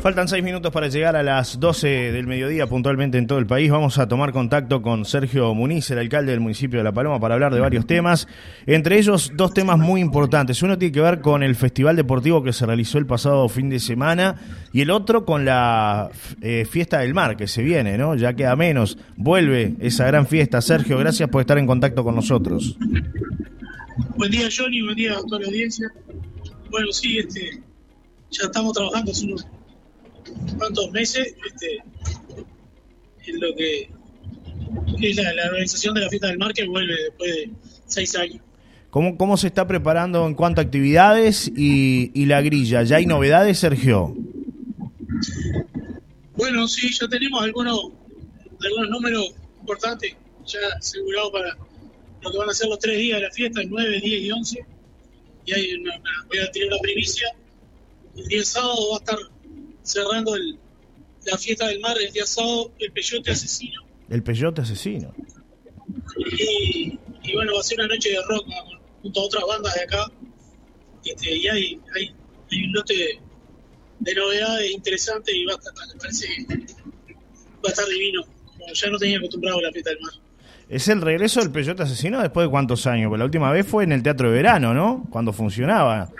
Faltan seis minutos para llegar a las 12 del mediodía puntualmente en todo el país. Vamos a tomar contacto con Sergio Muniz, el alcalde del municipio de La Paloma, para hablar de varios temas. Entre ellos, dos temas muy importantes. Uno tiene que ver con el festival deportivo que se realizó el pasado fin de semana y el otro con la eh, fiesta del mar que se viene, ¿no? Ya queda menos. Vuelve esa gran fiesta. Sergio, gracias por estar en contacto con nosotros. Buen día, Johnny. Buen día a toda la audiencia. Bueno, sí, este, ya estamos trabajando hace unos cuantos meses este, en lo que es la, la organización de la fiesta del mar que vuelve después de seis años. ¿Cómo, ¿Cómo se está preparando en cuanto a actividades y, y la grilla? ¿Ya hay novedades, Sergio? Bueno, sí, ya tenemos algunos, algunos números importantes ya asegurados para lo que van a ser los tres días de la fiesta, el 9, 10 y 11. Y hay una, una- voy a tirar la primicia. El día sábado va a estar cerrando el- la fiesta del mar, el día sábado, el peyote asesino. El peyote asesino. Y, y bueno, va a ser una noche de rock junto a otras bandas de acá. Este, y hay, hay, hay un lote de, de novedades interesantes y va a estar, parece que va a estar divino. Como ya no tenía acostumbrado a la fiesta del mar. ¿Es el regreso del peyote asesino después de cuántos años? Porque la última vez fue en el Teatro de Verano, ¿no? Cuando funcionaba.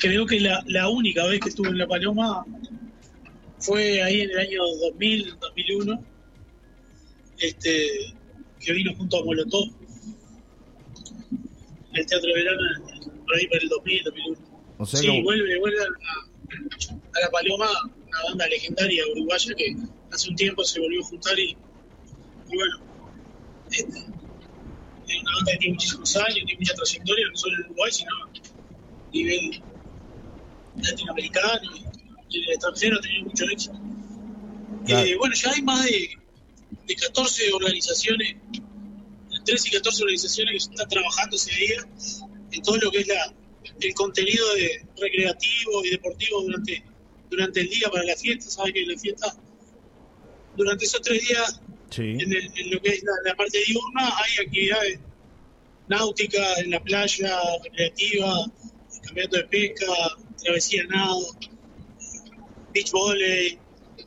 Creo que la, la única vez que estuve en La Paloma fue ahí en el año 2000, 2001, este, que vino junto a Molotov, el Teatro de Verano, por ahí para el 2000, 2001. O sea sí, vuelve, vuelve a, a La Paloma, una banda legendaria uruguaya que hace un tiempo se volvió a juntar y, y bueno, este, es una banda que tiene muchísimos años, tiene mucha trayectoria, no solo en Uruguay, sino a nivel latinoamericano y, en el extranjero tenido mucho éxito. Claro. Eh, bueno, ya hay más de, de 14 organizaciones, entre 13 y 14 organizaciones que están trabajando ese día en todo lo que es la, el contenido de recreativo y deportivo durante, durante el día para la fiesta. Saben que la fiesta, durante esos tres días, Sí. en, el- en lo que es la, la parte diurna, hay actividades náuticas en la playa, recreativa, campeonato de pesca, travesía nado, beach volley,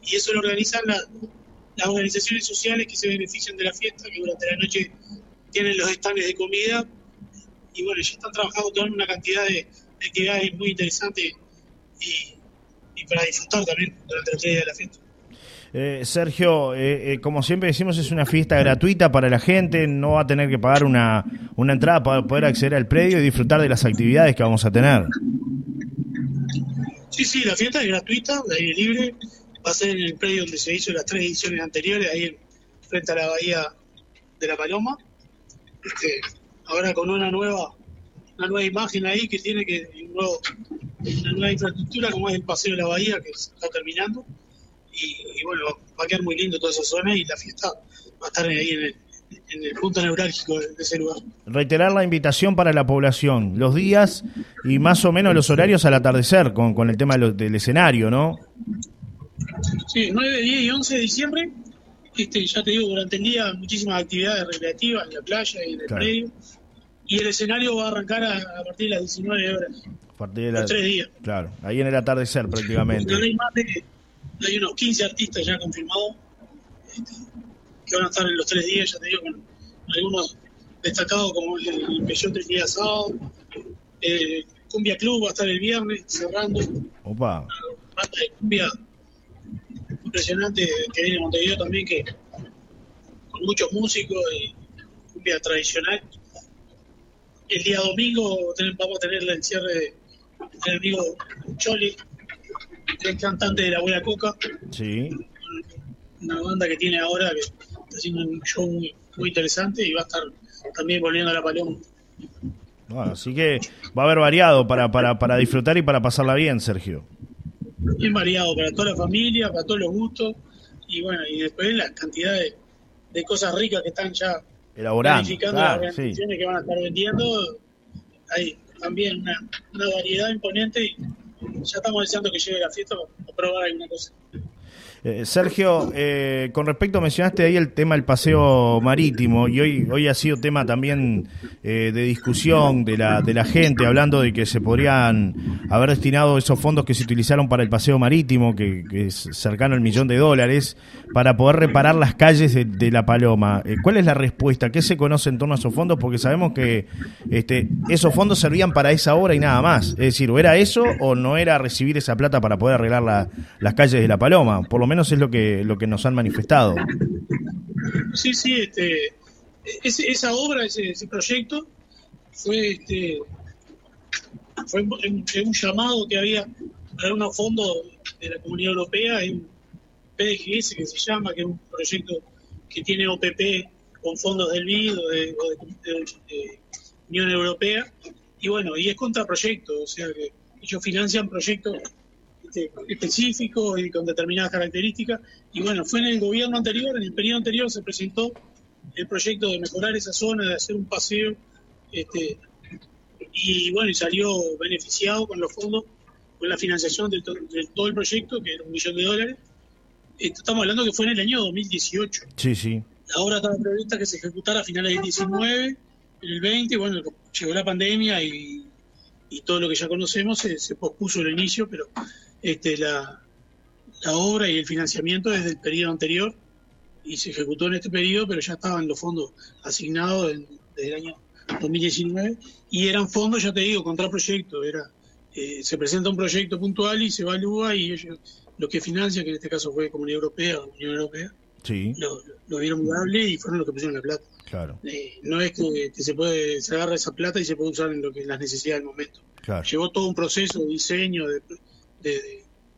y eso lo organizan la- las organizaciones sociales que se benefician de la fiesta, que durante la noche tienen los stands de comida, y bueno, ya están trabajando toda una cantidad de, de actividades muy interesantes y, para disfrutar también durante los tres de la fiesta. Eh, Sergio, eh, eh, como siempre decimos, es una fiesta gratuita para la gente, no va a tener que pagar una, una entrada para poder acceder al predio y disfrutar de las actividades que vamos a tener. Sí, sí, la fiesta es gratuita, de aire libre. Va a ser en el predio donde se hizo las tres ediciones anteriores, ahí en- frente a la bahía de la Paloma. Este, ahora con una nueva una nueva imagen ahí que tiene que una nueva infraestructura como es el paseo de la bahía que se está terminando. Y, y bueno, va a quedar muy lindo toda esa zona y la fiesta va a estar ahí en el, en el punto neurálgico de, ese lugar. Reiterar la invitación para la población, los días y más o menos los horarios al atardecer con, con el tema de lo- del escenario, ¿no? Sí, 9, 10 y 11 de diciembre. Este, ya te digo, durante el día muchísimas actividades recreativas en la playa y en el Claro. predio. Y el escenario va a arrancar a, a partir de las 19 horas, A partir de la- los tres días. Claro, ahí en el atardecer prácticamente. Pero hay más de, hay unos 15 artistas ya confirmados este, que van a estar en los tres días, ya te digo, con algunos destacados como el, el Peyote el día sábado. Eh, Cumbia Club va a estar el viernes cerrando. Opa, banda de cumbia impresionante que viene de Montevideo también, que con muchos músicos y cumbia tradicional. El día domingo vamos a tener el cierre de- del amigo Choli, el cantante de La Abuela Coca, sí. una banda que tiene ahora que haciendo un show muy, muy interesante y va a estar también volviendo a La Paloma. Bueno, así que va a haber variado para, para, para disfrutar y para pasarla bien, Sergio. bien variado para toda la familia, para todos los gustos, y bueno, y después la cantidad de, de cosas ricas que están ya Elaborando. Claro, las sí. organizaciones que van a estar vendiendo. Hay también una, una variedad imponente y ya estamos deseando que llegue la fiesta para probar alguna cosa. Eh, Sergio, eh, con respecto, mencionaste ahí el tema del paseo marítimo y hoy, hoy ha sido tema también eh, de discusión de la, de la gente, hablando de que se podrían haber destinado esos fondos que se utilizaron para el paseo marítimo, que, es cercano al millón de dólares, para poder reparar las calles de, La Paloma. ¿Cuál es la respuesta? ¿Qué se conoce en torno a esos fondos? Porque sabemos que este, esos fondos servían para esa obra y nada más. Es decir, o era eso o no era recibir esa plata para poder arreglar las calles de La Paloma. Por lo es lo que, lo que nos han manifestado. Sí, sí, este, esa obra, ese, proyecto, fue, este, fue un, llamado que había para unos fondos de la Comunidad Europea, un PDGS que se llama, que es un proyecto que tiene OPP con fondos del BID o de, Unión Europea, y bueno, y es contraproyecto, o sea que ellos financian proyectos este, específicos y con determinadas características. Y bueno, fue en el gobierno anterior, en el periodo anterior se presentó el proyecto de mejorar esa zona, de hacer un paseo, este, y bueno, y salió beneficiado con los fondos, con la financiación de, todo el proyecto, que era un millón de dólares. Estamos hablando que fue en el año 2018. Sí, sí. La obra estaba prevista que se ejecutara a finales del 19, en el 20, bueno, llegó la pandemia y, todo lo que ya conocemos se, se pospuso el inicio, pero este, la, obra y el financiamiento desde el periodo anterior y se ejecutó en este periodo, pero ya estaban los fondos asignados desde el año 2019 y eran fondos, ya te digo, contra proyecto. Era, eh, se presenta un proyecto puntual y se evalúa y ellos, lo que financia, que en este caso fue Comunidad Europea, Unión Europea, sí. lo, vieron viable y fueron los que pusieron la plata. Claro. Eh, no es que, se puede se agarra esa plata y se puede usar en lo que las necesidades del momento. Llevó todo un proceso de diseño, de,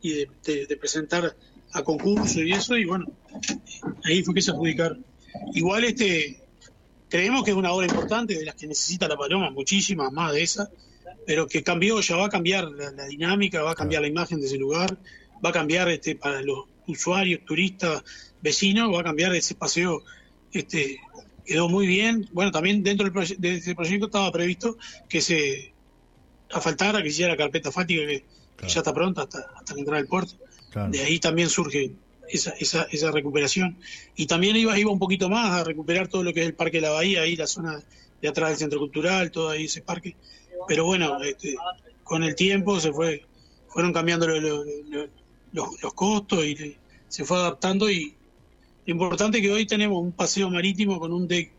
y de, presentar a concurso y eso, y bueno, ahí fue que se adjudicaron. Igual este creemos que es una obra importante de las que necesita la Paloma, muchísimas más de esas, pero que cambió, ya va a cambiar la, dinámica, va a cambiar la imagen de ese lugar, va a cambiar este para los usuarios, turistas, vecinos, va a cambiar ese paseo, este quedó muy bien. Bueno, también dentro de ese proyecto estaba previsto que se asfaltara, que hiciera carpeta asfáltica, que ya está pronta hasta, hasta la entrada del puerto. De ahí también surge esa, esa, esa recuperación. Y también iba, iba un poquito más a recuperar todo lo que es el Parque de la Bahía, ahí la zona de atrás del Centro Cultural, todo ahí ese parque. Pero bueno, este, con el tiempo se fue fueron cambiando los, costos y se fue adaptando y lo importante es que hoy tenemos un paseo marítimo con un deck,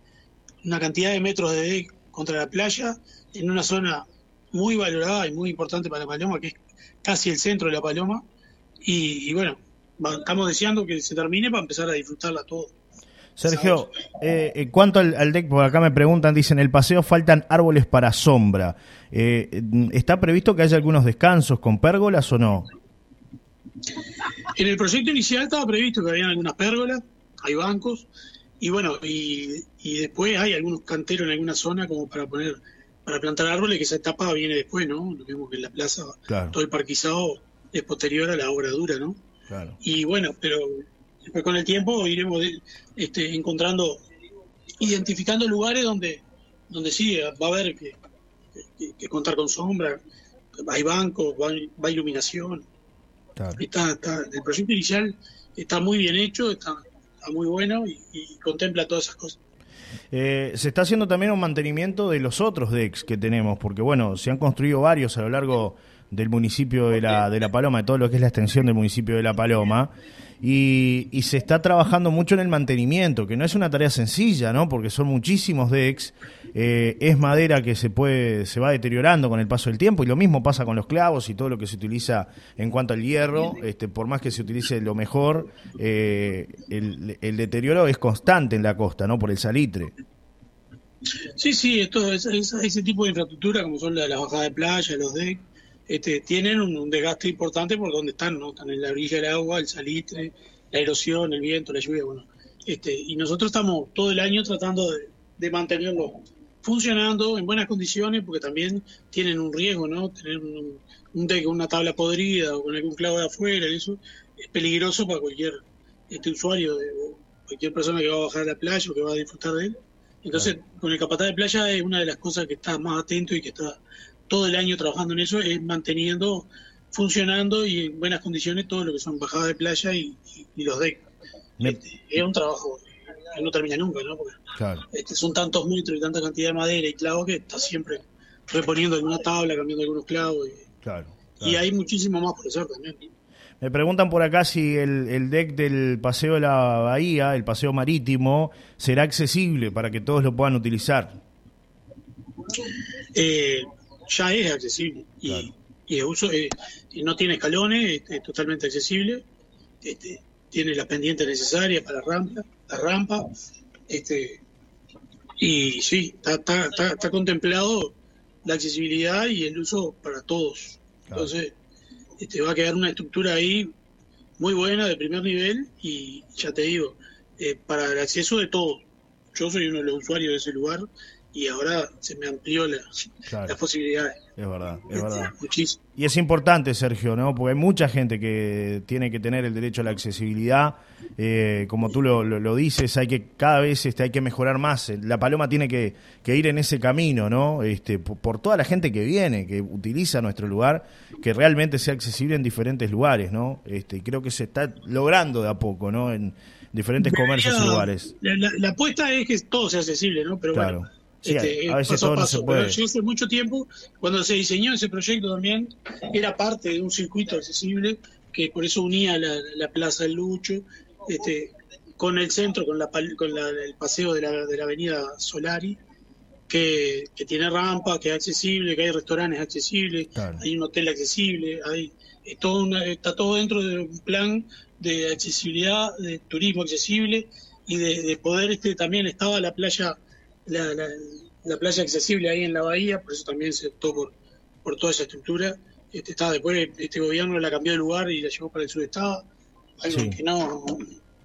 una cantidad de metros de deck contra la playa en una zona muy valorada y muy importante para Paloma, que es casi el centro de la Paloma. Y, bueno, estamos deseando que se termine para empezar a disfrutarla todo. Sergio, eh, en cuanto al, deck, por acá me preguntan, dicen, el paseo faltan árboles para sombra. Eh, ¿Está previsto que haya algunos descansos con pérgolas o no? En el proyecto inicial estaba previsto que había algunas pérgolas, hay bancos, y bueno, y, y después hay algunos canteros en alguna zona como para poner para plantar árboles, que esa etapa viene después, ¿no? Lo mismo que en la plaza, todo el parquizado es posterior a la obra dura, ¿no? Y bueno, pero después con el tiempo iremos este, encontrando, identificando lugares donde, donde sí va a haber que, contar con sombra, hay bancos, va, iluminación. Está, está, el proyecto inicial está muy bien hecho, está, muy bueno y contempla todas esas cosas. Eh, se está haciendo también un mantenimiento de los otros decks que tenemos, porque bueno, se han construido varios a lo largo del municipio de la, de la Paloma, de todo lo que es la extensión del municipio de la Paloma, y, y, se está trabajando mucho en el mantenimiento, que no es una tarea sencilla, ¿no? Porque son muchísimos decks, eh, es madera que se puede, se va deteriorando con el paso del tiempo, y lo mismo pasa con los clavos y todo lo que se utiliza en cuanto al hierro, este, por más que se utilice lo mejor, eh, el, el, deterioro es constante en la costa, ¿no? Por el salitre. Sí, sí, esto, es, ese tipo de infraestructura, como son las bajadas de playa, los decks, este, tienen un, desgaste importante por donde están, ¿no? Están en la orilla del agua, el salitre, la erosión, el viento, la lluvia, bueno. Este, y nosotros estamos todo el año tratando de, de mantenerlo funcionando en buenas condiciones, porque también tienen un riesgo, ¿no? Tener un, un deck con una tabla podrida o con algún clavo de afuera, eso es peligroso para cualquier este usuario, de, cualquier persona que va a bajar a la playa o que va a disfrutar de él. Entonces, con el capataz de playa es una de las cosas que está más atento y que está todo el año trabajando en eso, es manteniendo funcionando y en buenas condiciones todo lo que son bajadas de playa y, los decks. Este, es un trabajo que no termina nunca, ¿no? Porque este, son tantos metros y tanta cantidad de madera y clavos que está siempre reponiendo alguna tabla, cambiando algunos clavos. Y, y hay muchísimo más por hacer también. Me preguntan por acá si el, deck del Paseo de la Bahía, el Paseo Marítimo, será accesible para que todos lo puedan utilizar. Eh, ya es accesible y, y uso, eh, no tiene escalones, es, totalmente accesible. Este, tiene las pendientes necesarias para la rampa, la rampa este, y sí, está, está, contemplado la accesibilidad y el uso para todos. Entonces, este, va a quedar una estructura ahí muy buena, de primer nivel, y ya te digo, eh, para el acceso de todos. Yo soy uno de los usuarios de ese lugar y ahora se me amplió la, las posibilidades. Es verdad, es verdad. Y es importante, Sergio, ¿no? Porque hay mucha gente que tiene que tener el derecho a la accesibilidad. Eh, como tú lo, lo, dices, hay que cada vez este, hay que mejorar más. La paloma tiene que, que ir en ese camino, ¿no? Este, por, toda la gente que viene, que utiliza nuestro lugar, que realmente sea accesible en diferentes lugares, ¿no? Este, creo que se está logrando de a poco, ¿no? En diferentes comercios y lugares. La, apuesta es que todo sea accesible, ¿no? Pero claro. bueno este, a veces todo No se puede. yo hace mucho tiempo, cuando se diseñó ese proyecto también, era parte de un circuito accesible que por eso unía la, Plaza del Lucho este, con el centro, con, la, con el paseo de la, de la avenida Solari, que, tiene rampa, que es accesible, que hay restaurantes accesibles, hay un hotel accesible, hay todo está todo dentro de un plan de accesibilidad, de turismo accesible y de, de poder, este también estaba la playa la, la, playa accesible ahí en la bahía, por eso también se optó por, por toda esa estructura. Este, está, después este gobierno la cambió de lugar y la llevó para el sudestado, algo que no,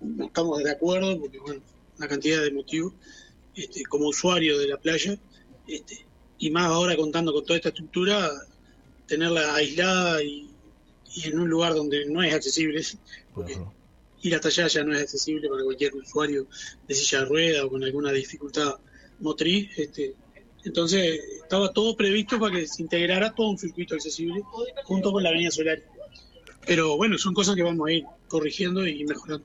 no, estamos de acuerdo, porque bueno, una cantidad de motivos, este, como usuario de la playa, este, y más ahora contando con toda esta estructura, tenerla aislada y, y en un lugar donde no es accesible, porque ir hasta allá ya no es accesible para cualquier usuario de silla de rueda o con alguna dificultad motriz. Este, entonces estaba todo previsto para que se integrara todo un circuito accesible junto con la Avenida Solar. Pero bueno, son cosas que vamos a ir corrigiendo y mejorando.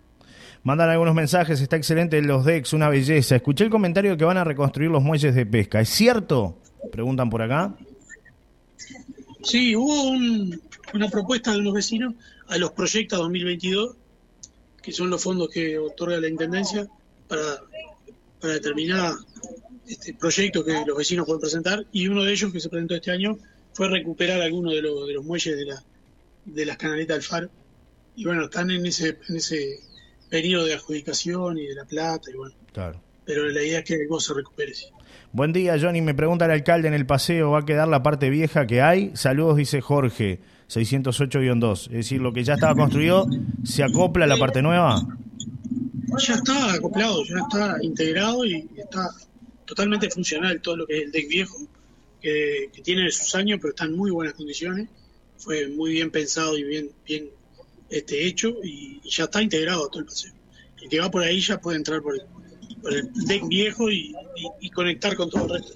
Mandan algunos mensajes, está excelente los decks, una belleza. Escuché el comentario de que van a reconstruir los muelles de pesca. ¿Es cierto? Preguntan por acá. Sí, hubo una propuesta de unos vecinos a los proyectos 2022, que son los fondos que otorga la Intendencia para, para determinar este, proyectos que los vecinos pueden presentar y uno de ellos que se presentó este año fue recuperar algunos de, los, de los muelles de, la, de las canaletas del faro. Y bueno, están en ese, en ese periodo de adjudicación y de la plata y bueno. Claro. Pero la idea es que el se recupere. Buen día, Johnny. Me pregunta el alcalde en el paseo, ¿va a quedar la parte vieja que hay? Saludos, dice Jorge, 608-2. Es decir, lo que ya estaba construido, ¿se acopla a la parte nueva? Ya está acoplado, ya está integrado y está totalmente funcional todo lo que es el deck viejo, que, tiene sus años, pero está en muy buenas condiciones. Fue muy bien pensado y bien, bien este, hecho y, ya está integrado todo el paseo. El que va por ahí ya puede entrar por el, deck viejo y, conectar con todo el resto.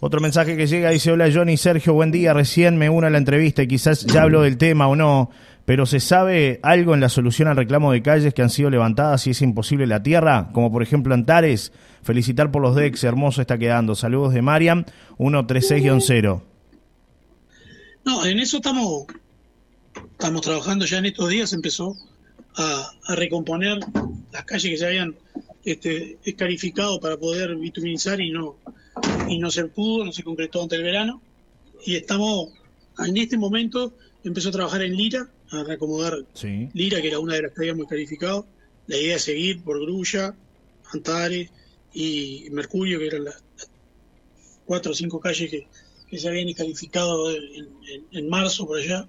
Otro mensaje que llega dice, hola Johnny, Sergio, buen día, recién me uno a la entrevista y quizás ya hablo del tema o no, pero ¿se sabe algo en la solución al reclamo de calles que han sido levantadas si es imposible la tierra? Como por ejemplo Antares, felicitar por los decks, hermoso está quedando. Saludos de Mariam, 136-0. No, en eso estamos, estamos trabajando ya en estos días, empezó a, recomponer las calles que se habían este, escarificado para poder bituminizar y no, y no se pudo, no se concretó ante el verano. Y estamos, en este momento, empezó a trabajar en Lira, a reacomodar Lira, que era una de las que habíamos calificado. La idea es seguir por Grulla, Antares y Mercurio, que eran las, cuatro o cinco calles que, se habían calificado en, marzo por allá,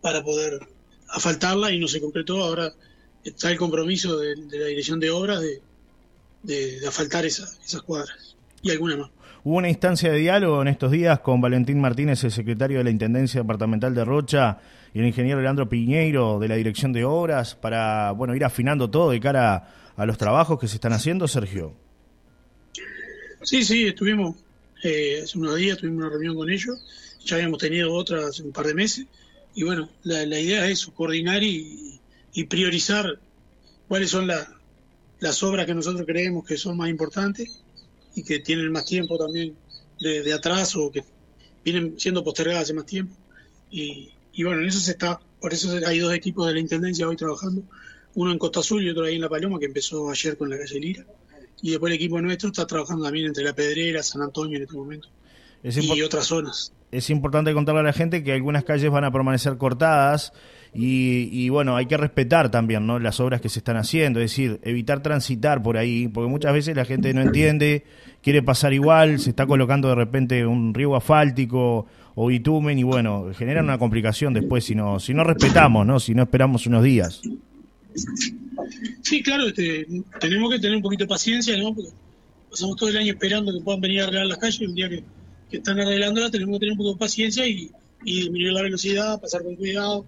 para poder asfaltarla y no se concretó. Ahora está el compromiso de, la dirección de obras de, de, asfaltar esas cuadras y alguna más. Hubo una instancia de diálogo en estos días con Valentín Martínez, el secretario de la Intendencia Departamental de Rocha, y el ingeniero Leandro Piñeiro de la Dirección de Obras, para bueno ir afinando todo de cara a los trabajos que se están haciendo, Sergio. Sí, sí, estuvimos eh, hace unos días, tuvimos una reunión con ellos, ya habíamos tenido otra hace un par de meses, y bueno, la, idea es eso, coordinar y, priorizar cuáles son las obras que nosotros creemos que son más importantes y que tienen más tiempo también de, de atraso, que vienen siendo postergadas hace más tiempo. Y, y bueno, en eso se está, por eso hay dos equipos de la Intendencia hoy trabajando, uno en Costa Azul y otro ahí en La Paloma, que empezó ayer con la calle Lira. Y después el equipo nuestro está trabajando también entre La Pedrera, San Antonio en este momento. y otras zonas. Es importante contarle a la gente que algunas calles van a permanecer cortadas y, y, bueno, hay que respetar también ¿no? las obras que se están haciendo, es decir, evitar transitar por ahí, porque muchas veces la gente no entiende, quiere pasar igual, se está colocando de repente un río asfáltico o bitumen y bueno, genera una complicación después si no, si no respetamos, ¿no? si no esperamos unos días. Sí, claro, este, tenemos que tener un poquito de paciencia, ¿no? Porque pasamos todo el año esperando que puedan venir a arreglar las calles y un día que, están arreglándolas tenemos que tener un poco de paciencia y, disminuir la velocidad, pasar con cuidado.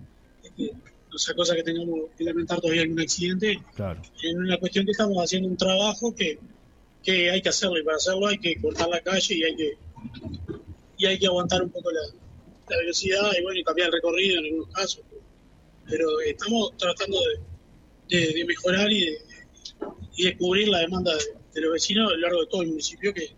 Sea cosa que tengamos que lamentar todavía algún accidente. Claro. Es una cuestión que estamos haciendo un trabajo que, que hay que hacerlo y para hacerlo hay que cortar la calle y hay que y hay que aguantar un poco la, velocidad y bueno y cambiar el recorrido en algunos casos pero estamos tratando de, mejorar y de, y de cubrir la demanda de, los vecinos a lo largo de todo el municipio que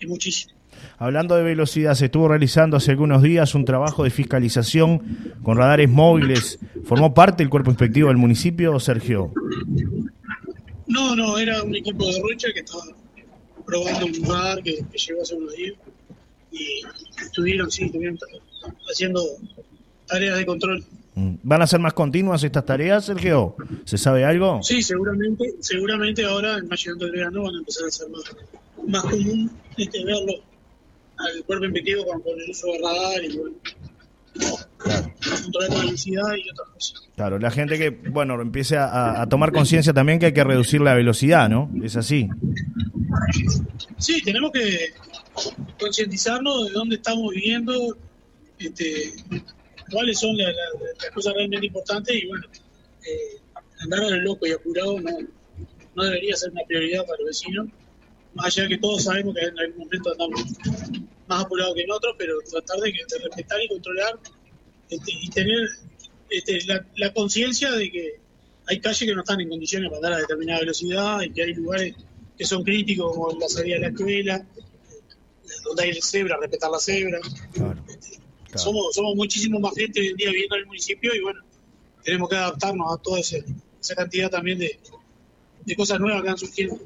es muchísimo Hablando de velocidad, se estuvo realizando hace algunos días un trabajo de fiscalización con radares móviles. ¿Formó parte del cuerpo inspectivo del municipio, Sergio? No, no, era un equipo de Rocha que estaba probando un radar que, llegó hace unos días y estuvieron, sí, estuvieron haciendo tareas de control. Mm. ¿Van a ser más continuas estas tareas, Sergio? ¿Se sabe algo? Sí, seguramente, seguramente ahora en mayo del verano van a empezar a ser más, más común este, verlo al cuerpo inspectivo con, el uso de radar y bueno, claro. y. Claro, la gente que, bueno, empiece a, a tomar conciencia también que hay que reducir la velocidad, ¿no? Es así. Sí, tenemos que concientizarnos de dónde estamos viviendo, este, cuáles son las, cosas realmente importantes y bueno, eh, andar a lo loco y apurado no, no debería ser una prioridad para los vecinos, más allá de que todos sabemos que en algún momento andamos más apurados que en otros, pero tratar de, respetar y controlar este, y tener este, la, la conciencia de que hay calles que no están en condiciones para andar a determinada velocidad y que hay lugares que son críticos como la salida de la escuela, donde hay cebra, respetar la cebra. Somos, somos muchísimo más gente hoy en día viviendo en el municipio y bueno, tenemos que adaptarnos a toda esa cantidad también de, cosas nuevas que han surgido.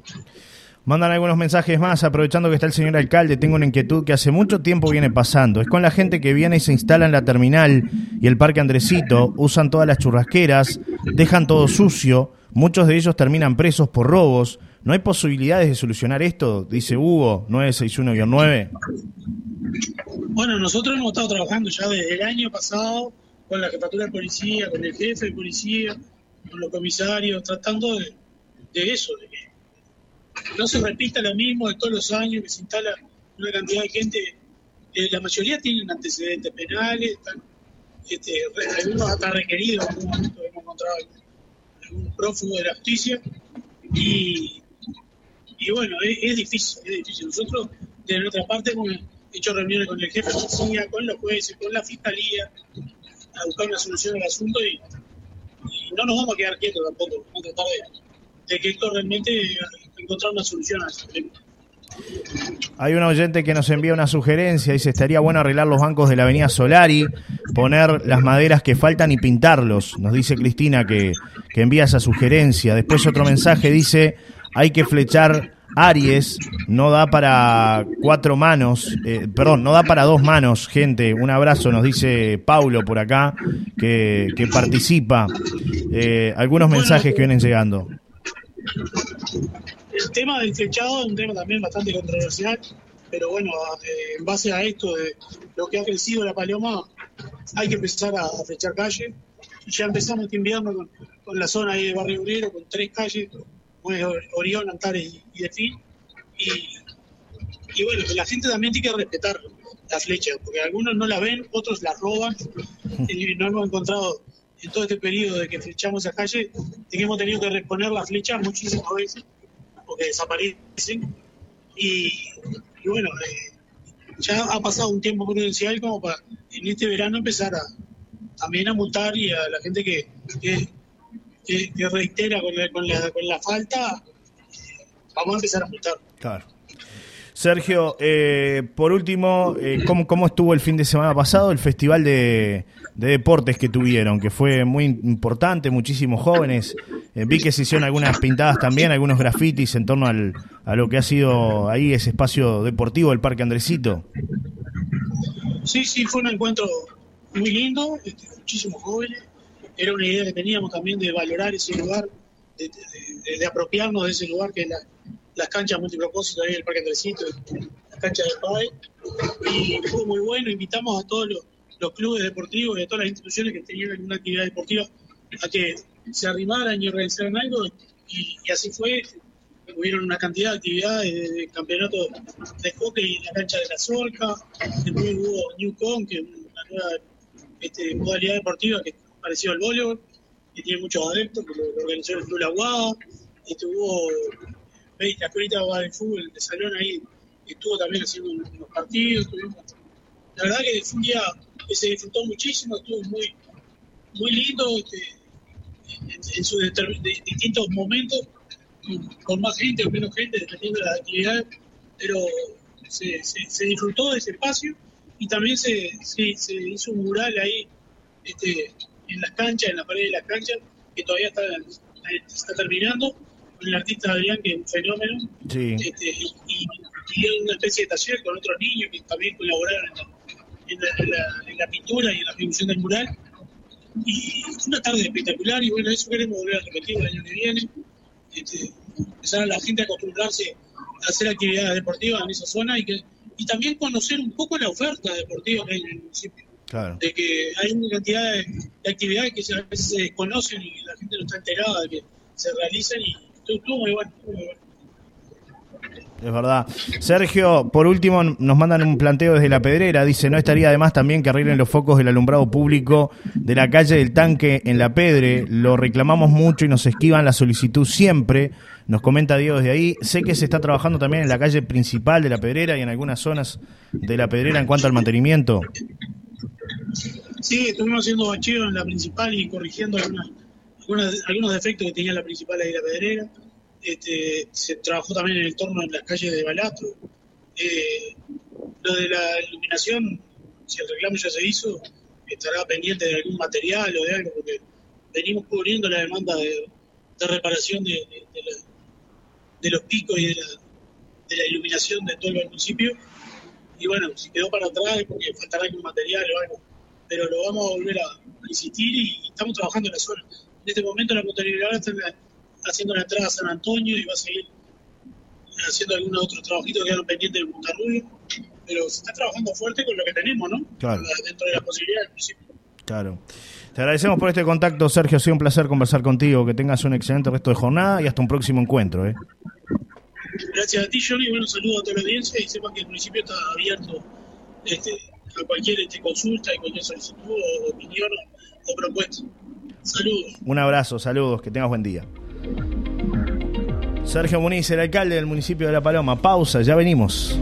Mandan algunos mensajes más, aprovechando que está el señor alcalde, tengo una inquietud que hace mucho tiempo viene pasando. Es con la gente que viene y se instala en la terminal y el parque Andresito, usan todas las churrasqueras, dejan todo sucio, muchos de ellos terminan presos por robos. ¿No hay posibilidades de solucionar esto? Dice Hugo, 961-9. Bueno, nosotros hemos estado trabajando ya desde el año pasado con la jefatura de policía, con el jefe de policía, con los comisarios, tratando de, eso, de no se repita lo mismo de todos los años, que se instala una cantidad de gente, eh, la mayoría tienen antecedentes penales, están, este, algunos hasta requeridos, en algún momento hemos encontrado algún prófugo de la justicia, y, y bueno, es, difícil, es difícil. Nosotros, de nuestra parte, hemos hecho reuniones con el jefe de policía, con los jueces, con la fiscalía, a buscar una solución al asunto y, no nos vamos a quedar quietos tampoco. Vamos a tratar de, que esto realmente encontrar una. Hay un oyente que nos envía una sugerencia, dice, estaría bueno arreglar los bancos de la avenida Solari, poner las maderas que faltan y pintarlos. Nos dice Cristina que, que envía esa sugerencia. Después otro mensaje dice, hay que flechar Aries, no da para cuatro manos, eh, perdón, no da para dos manos, gente. Un abrazo, nos dice Paulo por acá, que, participa. Eh, algunos mensajes que vienen llegando. El tema del flechado es un tema también bastante controversial, pero bueno, eh, en base a esto de lo que ha crecido la paloma, hay que empezar a, flechar calles. Ya empezamos este invierno con, con la zona ahí de Barrio Obrero, con tres calles Orión, Antares y. Y, y bueno, la gente también tiene que respetar la flecha, porque algunos no la ven, otros la roban. Y no hemos encontrado en todo este periodo de que flechamos a calle, que hemos tenido que reponer la flecha muchísimas veces, porque desaparecen. Y, bueno, eh, ya ha pasado un tiempo prudencial como para en este verano empezar a, también a multar y a la gente que, que, que, reitera con la, con, la, con la falta, vamos a empezar a multar. Claro. Sergio, eh, por último, eh, ¿cómo, ¿cómo, estuvo el fin de semana pasado el festival de, deportes que tuvieron? Que fue muy importante, muchísimos jóvenes. Eh, vi que se hicieron algunas pintadas también, algunos grafitis en torno al, a lo que ha sido ahí ese espacio deportivo del Parque Andresito. Sí, sí, fue un encuentro muy lindo, este, muchísimos jóvenes. Era una idea que teníamos también de valorar ese lugar, de, apropiarnos de ese lugar que es la, las canchas multipropósito ahí del Parque Andresito, las canchas de PAE. Y fue muy bueno, invitamos a todos los, clubes deportivos y a todas las instituciones que tenían alguna actividad deportiva a que se arrimaran y organizaran algo. Y, así fue. Hubieron una cantidad de actividades de, campeonato de hockey en la cancha de la Zorca. Después hubo New Con, que es una nueva este, modalidad deportiva que es parecido al voleibol, que tiene muchos adeptos, que lo, organizó el Club La Guada. Estuvo la escuelita de fútbol de salón ahí estuvo también haciendo unos partidos. la verdad que fue un día que se disfrutó muchísimo, estuvo muy, muy lindo este, en, sus distintos momentos, con más gente o menos gente, dependiendo de las actividades, pero se, se, disfrutó de ese espacio y también se, se, hizo un mural ahí este, en las canchas, en la pared de las canchas, que todavía está, está terminando el artista Adrián, que es un fenómeno, este, y, y, una especie de taller con otros niños que también colaboraron en la, pintura y en la ejecución del mural. Y una tarde espectacular, y bueno, eso queremos volver a repetir el año que viene. Este, empezar a la gente a acostumbrarse a hacer actividades deportivas en esa zona y que y también conocer un poco la oferta deportiva que hay en el municipio. De que hay una cantidad de, actividades que a veces se desconocen y la gente no está enterada de que se realizan y es verdad. Sergio, por último, nos mandan un planteo desde la pedrera. Dice, no estaría de más también que arreglen los focos del alumbrado público de la calle del tanque en la Pedre. Lo reclamamos mucho y nos esquivan la solicitud siempre. Nos comenta Diego desde ahí. Sé que se está trabajando también en la calle principal de la pedrera y en algunas zonas de la pedrera en cuanto al mantenimiento. Sí, estuvimos haciendo bacheo en la principal y corrigiendo algunas algunos defectos que tenía la principal ahí la pedrera. Este, se trabajó también en el torno en las calles de Balastro. Eh, lo de la iluminación, si el reclamo ya se hizo, estará pendiente de algún material o de algo, porque venimos cubriendo la demanda de, reparación de, los picos y de la, iluminación de todo el municipio. Y bueno, si quedó para atrás es porque faltará algún material o algo, pero lo vamos a volver a, insistir y estamos trabajando en la zona. En este momento la contabilidad está haciendo la entrada a San Antonio y va a seguir haciendo algunos otros trabajitos que quedaron pendientes de Montarrubio, pero se está trabajando fuerte con lo que tenemos, ¿no? Claro. Dentro de la posibilidad del municipio. Claro. Te agradecemos por este contacto, Sergio. Ha sido un placer conversar contigo. Que tengas un excelente resto de jornada y hasta un próximo encuentro. ¿eh? Gracias a ti, Johnny. Bueno, saludo a toda la audiencia y sepan que el municipio está abierto este, a cualquier este, consulta y cualquier solicitud o opinión o propuesta. Un abrazo, saludos, que tengas buen día. Sergio Muniz, el alcalde del municipio de La Paloma. Pausa, ya venimos.